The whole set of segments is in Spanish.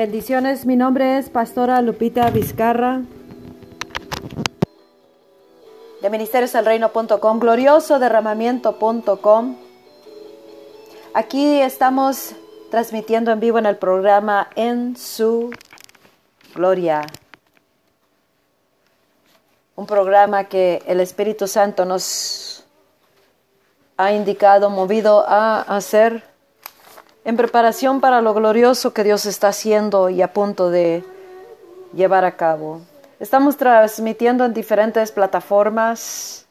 Bendiciones, mi nombre es Pastora Lupita Vizcarra de ministerioselreino.com, gloriosoderramamiento.com. Aquí estamos transmitiendo en vivo en el programa En su Gloria. Un programa que el Espíritu Santo nos ha indicado, movido a hacer en preparación para lo glorioso que Dios está haciendo y a punto de llevar a cabo. Estamos transmitiendo en diferentes plataformas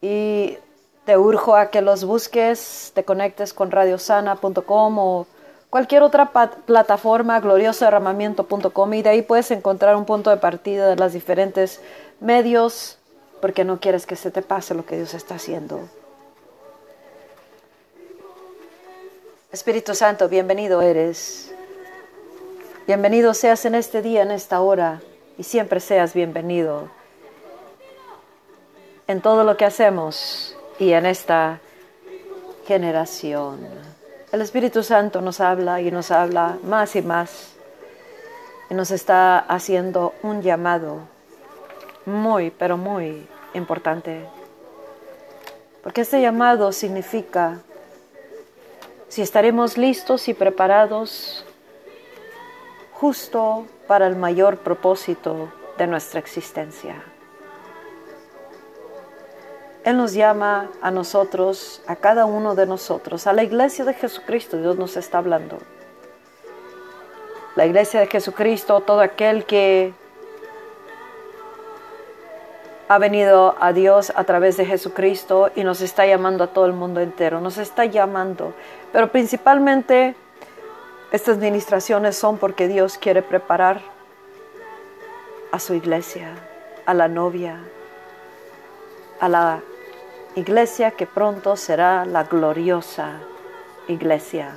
y te urjo a que los busques, te conectes con radiosana.com o cualquier otra plataforma, gloriosoderramamiento.com y de ahí puedes encontrar un punto de partida de los diferentes medios porque no quieres que se te pase lo que Dios está haciendo. Espíritu Santo, bienvenido eres. Bienvenido seas en este día, en esta hora, y siempre seas bienvenido en todo lo que hacemos y en esta generación. El Espíritu Santo nos habla y nos habla más y más y nos está haciendo un llamado muy, pero muy importante. Porque este llamado significa si estaremos listos y preparados justo para el mayor propósito de nuestra existencia. Él nos llama a nosotros, a cada uno de nosotros, a la iglesia de Jesucristo, Dios nos está hablando. La iglesia de Jesucristo, todo aquel que ha venido a Dios a través de Jesucristo y nos está llamando a todo el mundo entero, nos está llamando. Pero principalmente estas ministraciones son porque Dios quiere preparar a su iglesia, a la novia, a la iglesia que pronto será la gloriosa iglesia.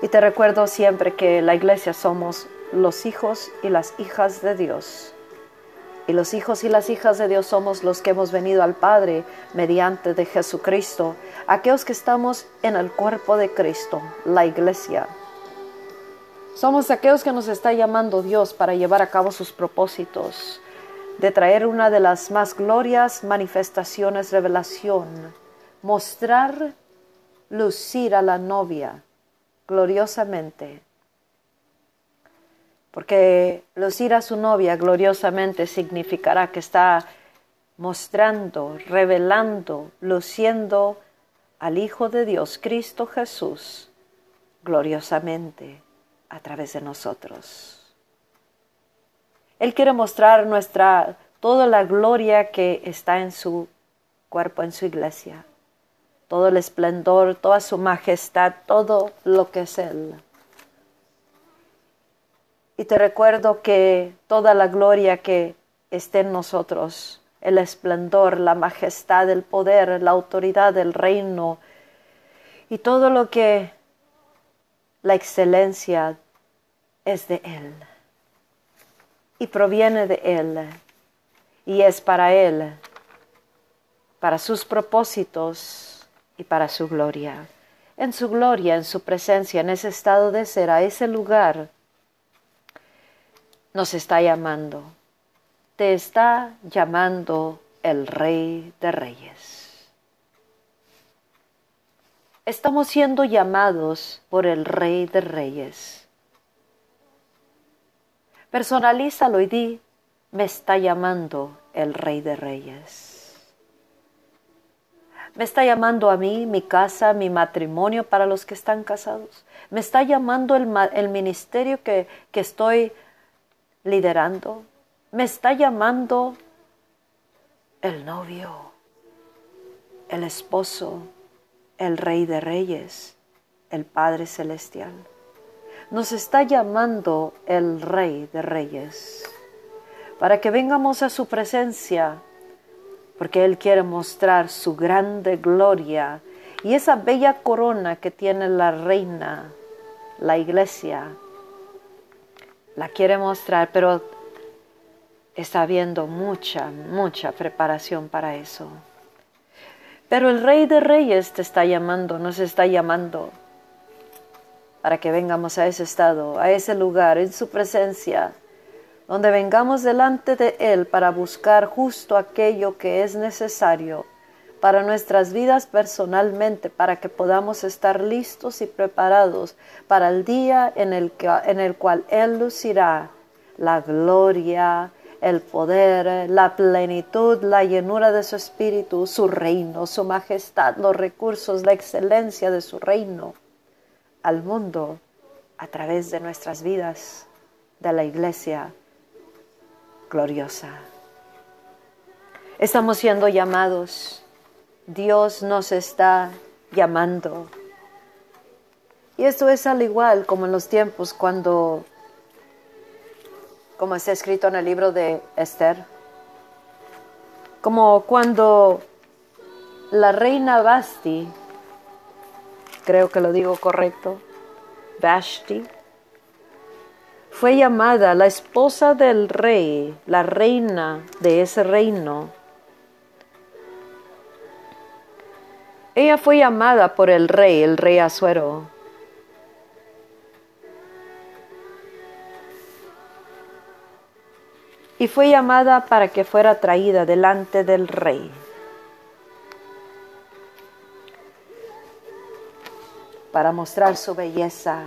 Y te recuerdo siempre que la iglesia somos los hijos y las hijas de Dios y los hijos y las hijas de Dios somos los que hemos venido al Padre mediante de Jesucristo, aquellos que estamos en el cuerpo de Cristo, la iglesia. Somos aquellos que nos está llamando Dios para llevar a cabo sus propósitos, de traer una de las más glorias manifestaciones, revelación, mostrar, lucir a la novia gloriosamente porque lucir a su novia gloriosamente significará que está mostrando, revelando, luciendo al Hijo de Dios, Cristo Jesús, gloriosamente a través de nosotros. Él quiere mostrar nuestra toda la gloria que está en su cuerpo, en su iglesia, todo el esplendor, toda su majestad, todo lo que es Él. Y te recuerdo que toda la gloria que esté en nosotros, el esplendor, la majestad, el poder, la autoridad del reino y todo lo que la excelencia es de Él y proviene de Él y es para Él, para sus propósitos y para su gloria. En su gloria, en su presencia, en ese estado de ser, a ese lugar nos está llamando. Te está llamando el Rey de Reyes. Estamos siendo llamados por el Rey de Reyes. Personalízalo y di, me está llamando el Rey de Reyes. Me está llamando a mí, mi casa, mi matrimonio para los que están casados. Me está llamando el, el ministerio que, que estoy liderando. Me está llamando el novio, el esposo, el rey de reyes, el Padre Celestial. Nos está llamando el rey de reyes para que vengamos a su presencia, porque Él quiere mostrar su grande gloria y esa bella corona que tiene la reina, la iglesia, la quiere mostrar, pero está habiendo mucha, mucha preparación para eso. Pero el Rey de Reyes te está llamando, nos está llamando. para que vengamos a ese estado, a ese lugar, en su presencia, donde vengamos delante de Él para buscar justo aquello que es necesario para nuestras vidas personalmente, para que podamos estar listos y preparados para el día en el, que, en el cual Él lucirá la gloria, el poder, la plenitud, la llenura de su espíritu, su reino, su majestad, los recursos, la excelencia de su reino al mundo a través de nuestras vidas, de la iglesia gloriosa. Estamos siendo llamados, Dios nos está llamando. Y esto es al igual como en los tiempos cuando como está escrito en el libro de Esther. Como cuando la reina Basti, creo que lo digo correcto, Vashti, fue llamada la esposa del rey, la reina de ese reino. Ella fue llamada por el rey, el rey Azuero, y fue llamada para que fuera traída delante del rey. para mostrar su belleza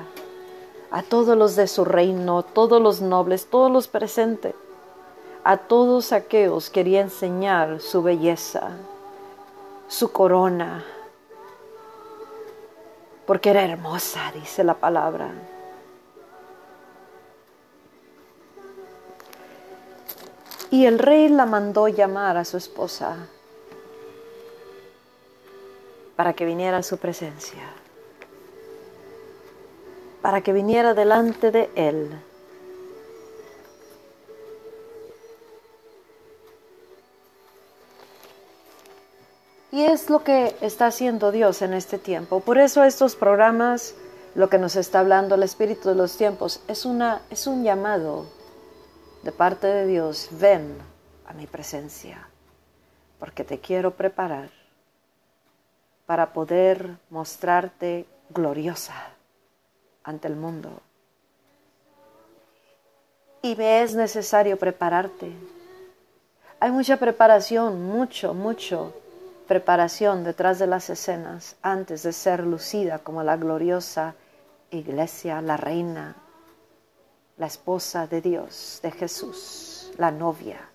a todos los de su reino, todos los nobles, todos los presentes, a todos aquellos quería enseñar su belleza, su corona, porque era hermosa, dice la palabra. Y el rey la mandó llamar a su esposa para que viniera a su presencia, para que viniera delante de él. Y es lo que está haciendo Dios en este tiempo. Por eso estos programas, lo que nos está hablando el Espíritu de los tiempos, es, una, es un llamado de parte de Dios, ven a mi presencia, porque te quiero preparar para poder mostrarte gloriosa ante el mundo. Y me es necesario prepararte. Hay mucha preparación, mucho, mucho preparación detrás de las escenas antes de ser lucida como la gloriosa iglesia, la reina la esposa de Dios, de Jesús, la novia.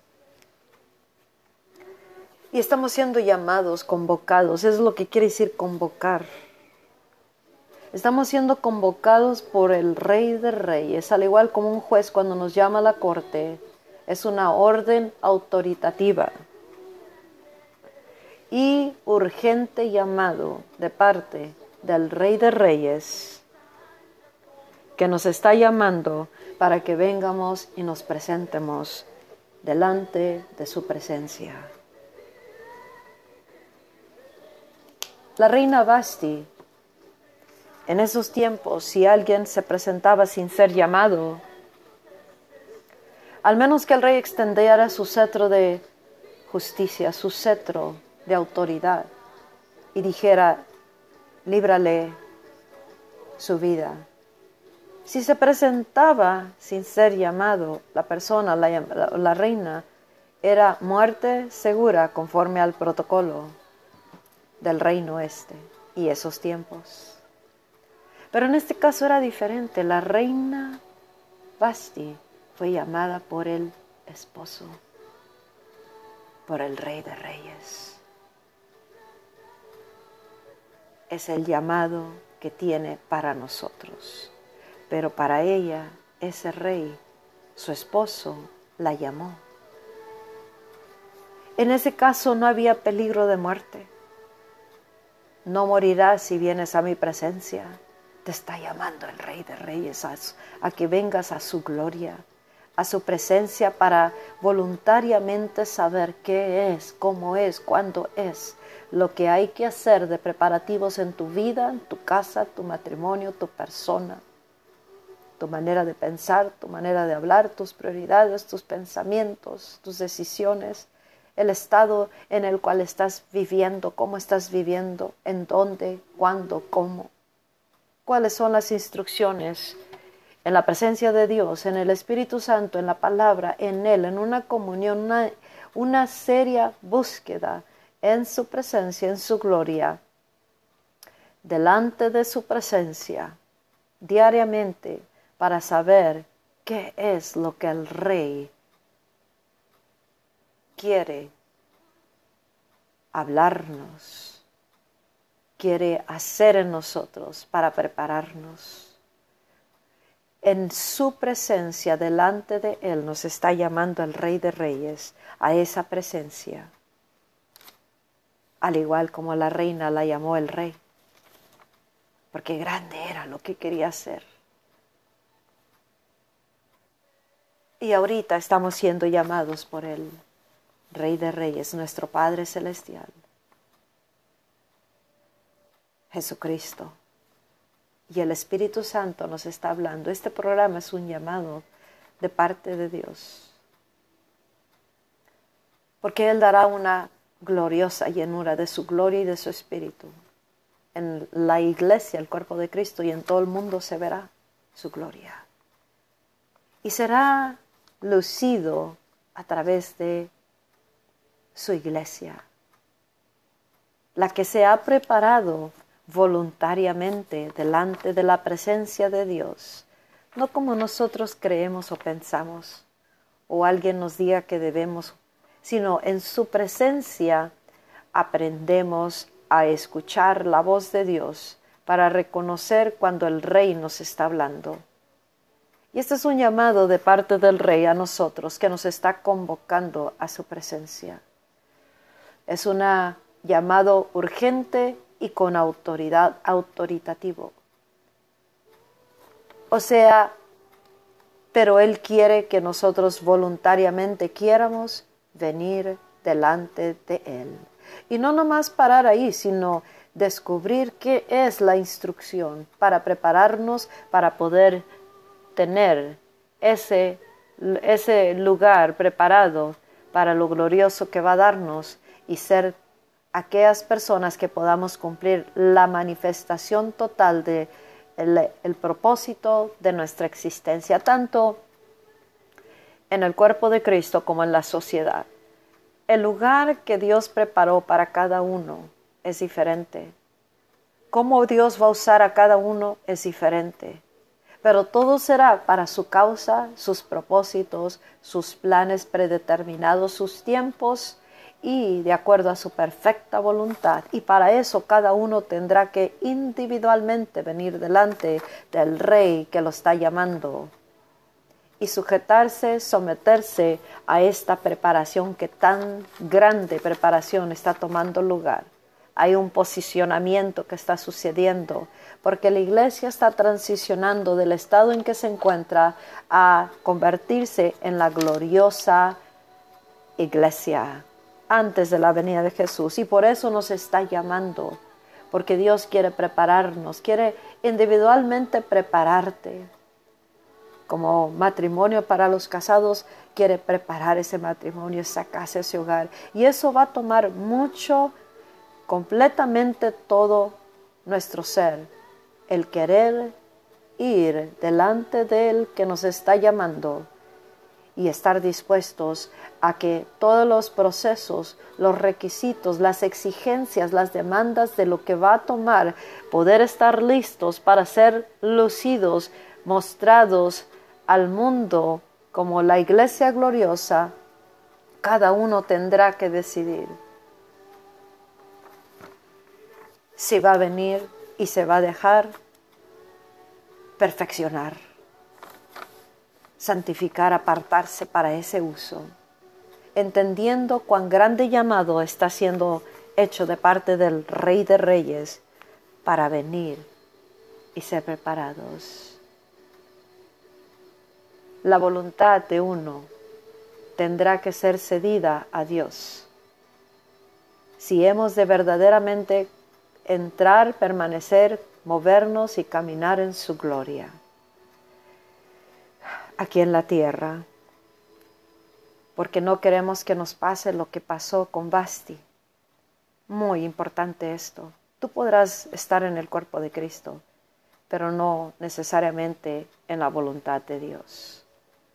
Y estamos siendo llamados, convocados, es lo que quiere decir convocar. Estamos siendo convocados por el Rey de Reyes, al igual como un juez cuando nos llama a la corte, es una orden autoritativa y urgente llamado de parte del Rey de Reyes que nos está llamando para que vengamos y nos presentemos delante de su presencia. La reina Basti, en esos tiempos, si alguien se presentaba sin ser llamado, al menos que el rey extendiera su cetro de justicia, su cetro de autoridad, y dijera, líbrale su vida, si se presentaba sin ser llamado la persona, la, reina, era muerte segura conforme al protocolo del reino este y esos tiempos. Pero en este caso era diferente. La reina Basti fue llamada por el esposo, por el rey de reyes. Es el llamado que tiene para nosotros. Pero para ella, ese rey, su esposo, la llamó. En ese caso no había peligro de muerte. No morirás si vienes a mi presencia. Te está llamando el Rey de Reyes a, que vengas a su gloria, a su presencia para voluntariamente saber qué es, cómo es, cuándo es, lo que hay que hacer de preparativos en tu vida, en tu casa, tu matrimonio, tu persona tu manera de pensar, tu manera de hablar, tus prioridades, tus pensamientos, tus decisiones, el estado en el cual estás viviendo, cómo estás viviendo, en dónde, cuándo, cómo. cuáles son las instrucciones en la presencia de Dios, en el Espíritu Santo, en la palabra, en Él, en una comunión, una, una seria búsqueda en su presencia, en su gloria, delante de su presencia, diariamente, para saber qué es lo que el Rey quiere hablarnos, quiere hacer en nosotros para prepararnos. En su presencia, delante de Él, nos está llamando el Rey de Reyes a esa presencia, al igual como la reina la llamó el Rey, porque grande era lo que quería hacer. Y ahorita estamos siendo llamados por el Rey de Reyes, nuestro Padre Celestial, Jesucristo y el Espíritu Santo nos está hablando. Este programa es un llamado de parte de Dios. Porque Él dará una gloriosa llenura de su gloria y de su Espíritu. En la iglesia, el cuerpo de Cristo y en todo el mundo se verá su gloria. Y será lucido a través de su iglesia, la que se ha preparado voluntariamente delante de la presencia de Dios, no como nosotros creemos o pensamos, o alguien nos diga que debemos, sino en su presencia aprendemos a escuchar la voz de Dios para reconocer cuando el Rey nos está hablando. Y este es un llamado de parte del Rey a nosotros que nos está convocando a su presencia. Es un llamado urgente y con autoridad autoritativo. O sea, pero Él quiere que nosotros voluntariamente quieramos venir delante de Él. Y no nomás parar ahí, sino descubrir qué es la instrucción para prepararnos para poder tener ese, ese lugar preparado para lo glorioso que va a darnos y ser aquellas personas que podamos cumplir la manifestación total de el, propósito de nuestra existencia, tanto en el cuerpo de Cristo como en la sociedad. El lugar que Dios preparó para cada uno es diferente. Cómo Dios va a usar a cada uno es diferente. Pero todo será para su causa, sus propósitos, sus planes predeterminados, sus tiempos y de acuerdo a su perfecta voluntad. Y para eso cada uno tendrá que individualmente venir delante del Rey que lo está llamando y sujetarse, someterse a esta preparación que tan grande preparación está tomando lugar. Hay un posicionamiento que está sucediendo porque la iglesia está transicionando del estado en que se encuentra a convertirse en la gloriosa iglesia antes de la venida de Jesús y por eso nos está llamando, porque Dios quiere prepararnos, quiere individualmente prepararte. Como matrimonio para los casados, quiere preparar ese matrimonio, esa casa, ese hogar. Y eso va a tomar mucho, completamente todo nuestro ser, el querer ir delante de Él que nos está llamando y estar dispuestos a que todos los procesos, los requisitos, las exigencias, las demandas de lo que va a tomar, poder estar listos para ser lucidos, mostrados al mundo como la iglesia gloriosa, cada uno tendrá que decidir si va a venir y se va a dejar perfeccionar santificar, apartarse para ese uso, entendiendo cuán grande llamado está siendo hecho de parte del Rey de Reyes para venir y ser preparados. La voluntad de uno tendrá que ser cedida a Dios. Si hemos de verdaderamente entrar, permanecer, movernos y caminar en su gloria aquí en la tierra, porque no queremos que nos pase lo que pasó con Basti. Muy importante esto. Tú podrás estar en el cuerpo de Cristo, pero no necesariamente en la voluntad de Dios.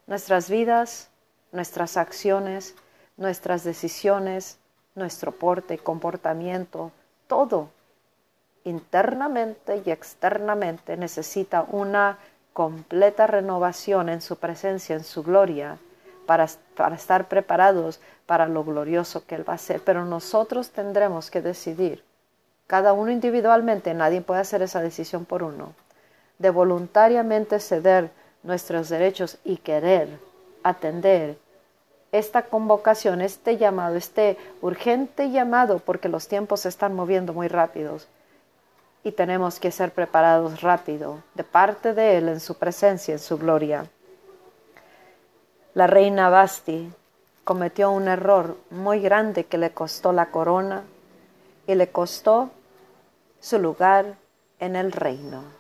Nuestras vidas, nuestras acciones, nuestras decisiones, nuestro porte, comportamiento, todo internamente y externamente necesita una completa renovación en su presencia, en su gloria, para, para, estar preparados para lo glorioso que Él va a ser. Pero nosotros tendremos que decidir, cada uno individualmente, nadie puede hacer esa decisión por uno, de voluntariamente ceder nuestros derechos y querer atender esta convocación, este llamado, este urgente llamado, porque los tiempos se están moviendo muy rápidos y tenemos que ser preparados rápido de parte de Él en su presencia, en su gloria. La reina Basti cometió un error muy grande que le costó la corona y le costó su lugar en el reino.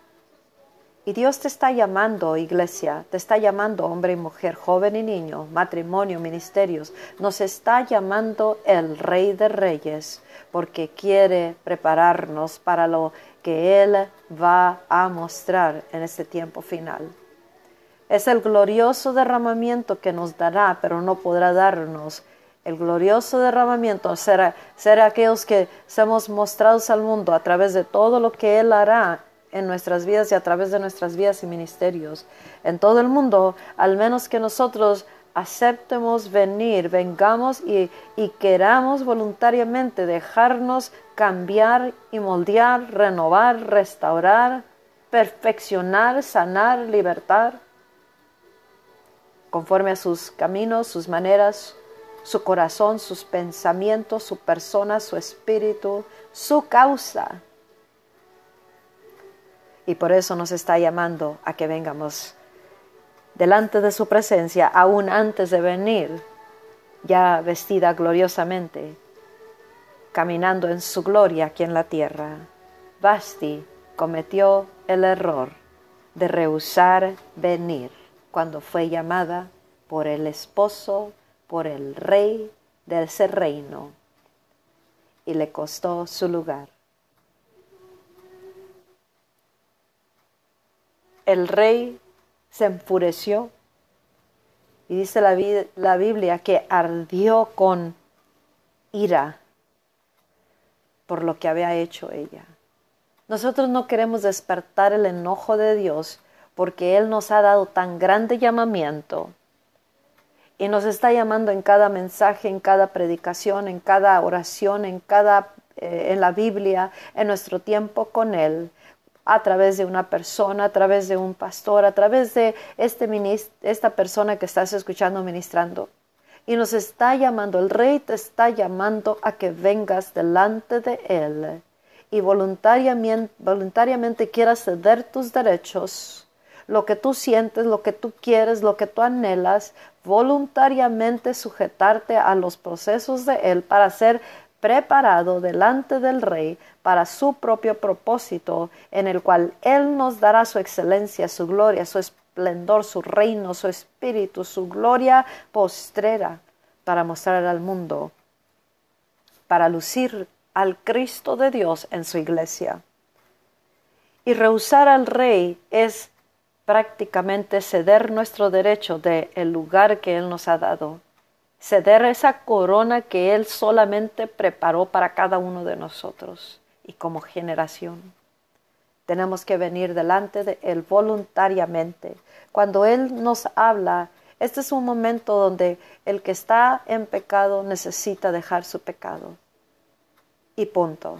Y Dios te está llamando, iglesia, te está llamando hombre y mujer, joven y niño, matrimonio, ministerios. Nos está llamando el Rey de Reyes porque quiere prepararnos para lo que Él va a mostrar en este tiempo final. Es el glorioso derramamiento que nos dará, pero no podrá darnos. El glorioso derramamiento será, será aquellos que seamos mostrados al mundo a través de todo lo que Él hará en nuestras vidas y a través de nuestras vidas y ministerios. En todo el mundo, al menos que nosotros aceptemos venir, vengamos y, y queramos voluntariamente dejarnos cambiar y moldear, renovar, restaurar, perfeccionar, sanar, libertar, conforme a sus caminos, sus maneras, su corazón, sus pensamientos, su persona, su espíritu, su causa. Y por eso nos está llamando a que vengamos delante de su presencia, aún antes de venir, ya vestida gloriosamente, caminando en su gloria aquí en la tierra. Basti cometió el error de rehusar venir cuando fue llamada por el esposo, por el rey de ese reino, y le costó su lugar. El rey se enfureció. Y dice la, Biblia que ardió con ira por lo que había hecho ella. Nosotros no queremos despertar el enojo de Dios porque Él nos ha dado tan grande llamamiento y nos está llamando en cada mensaje, en cada predicación, en cada oración, en cada eh, en la Biblia, en nuestro tiempo con Él, a través de una persona, a través de un pastor, a través de este esta persona que estás escuchando ministrando. Y nos está llamando, el rey te está llamando a que vengas delante de él y voluntariamente, voluntariamente quieras ceder tus derechos, lo que tú sientes, lo que tú quieres, lo que tú anhelas, voluntariamente sujetarte a los procesos de él para ser preparado delante del Rey para su propio propósito, en el cual Él nos dará su excelencia, su gloria, su esplendor, su reino, su espíritu, su gloria postrera, para mostrar al mundo, para lucir al Cristo de Dios en su iglesia. Y rehusar al Rey es prácticamente ceder nuestro derecho del el lugar que Él nos ha dado ceder esa corona que Él solamente preparó para cada uno de nosotros y como generación. Tenemos que venir delante de Él voluntariamente. Cuando Él nos habla, este es un momento donde el que está en pecado necesita dejar su pecado. Y punto.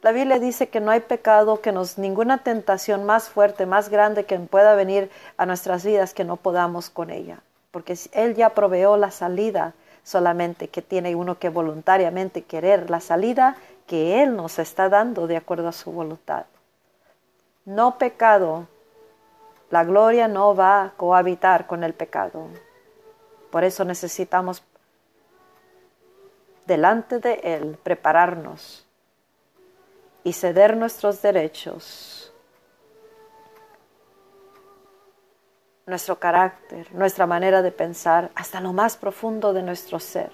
La Biblia dice que no hay pecado, que nos ninguna tentación más fuerte, más grande que pueda venir a nuestras vidas que no podamos con ella porque Él ya proveó la salida, solamente que tiene uno que voluntariamente querer la salida que Él nos está dando de acuerdo a su voluntad. No pecado, la gloria no va a cohabitar con el pecado. Por eso necesitamos delante de Él prepararnos y ceder nuestros derechos nuestro carácter, nuestra manera de pensar, hasta lo más profundo de nuestro ser,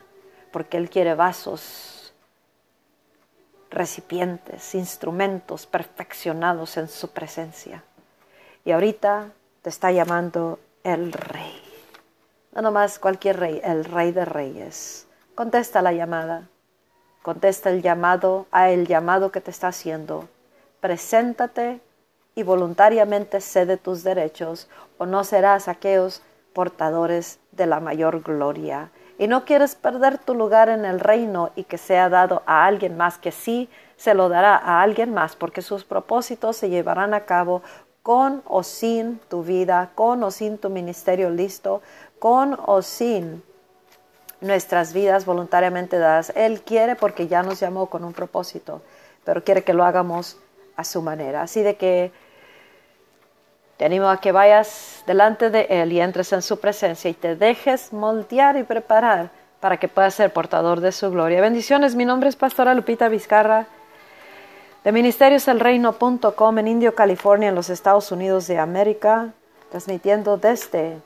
porque Él quiere vasos recipientes, instrumentos perfeccionados en su presencia. Y ahorita te está llamando el rey. No nomás cualquier rey, el rey de reyes. Contesta la llamada. Contesta el llamado a el llamado que te está haciendo. Preséntate y voluntariamente cede tus derechos o no serás aquellos portadores de la mayor gloria. Y no quieres perder tu lugar en el reino y que sea dado a alguien más, que sí se lo dará a alguien más, porque sus propósitos se llevarán a cabo con o sin tu vida, con o sin tu ministerio listo, con o sin nuestras vidas voluntariamente dadas. Él quiere porque ya nos llamó con un propósito, pero quiere que lo hagamos a su manera. Así de que te animo a que vayas delante de Él y entres en su presencia y te dejes moldear y preparar para que puedas ser portador de su gloria. Bendiciones, mi nombre es Pastora Lupita Vizcarra de ministerioselreino.com en Indio, California, en los Estados Unidos de América, transmitiendo desde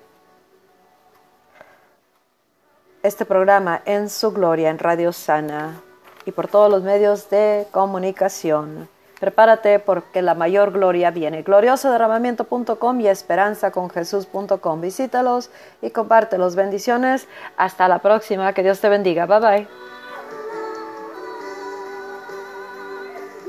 este programa en su gloria en Radio Sana y por todos los medios de comunicación. Prepárate porque la mayor gloria viene. Gloriosoderramamiento.com y esperanzaconjesús.com. Visítalos y compártelos. Bendiciones. Hasta la próxima. Que Dios te bendiga. Bye bye.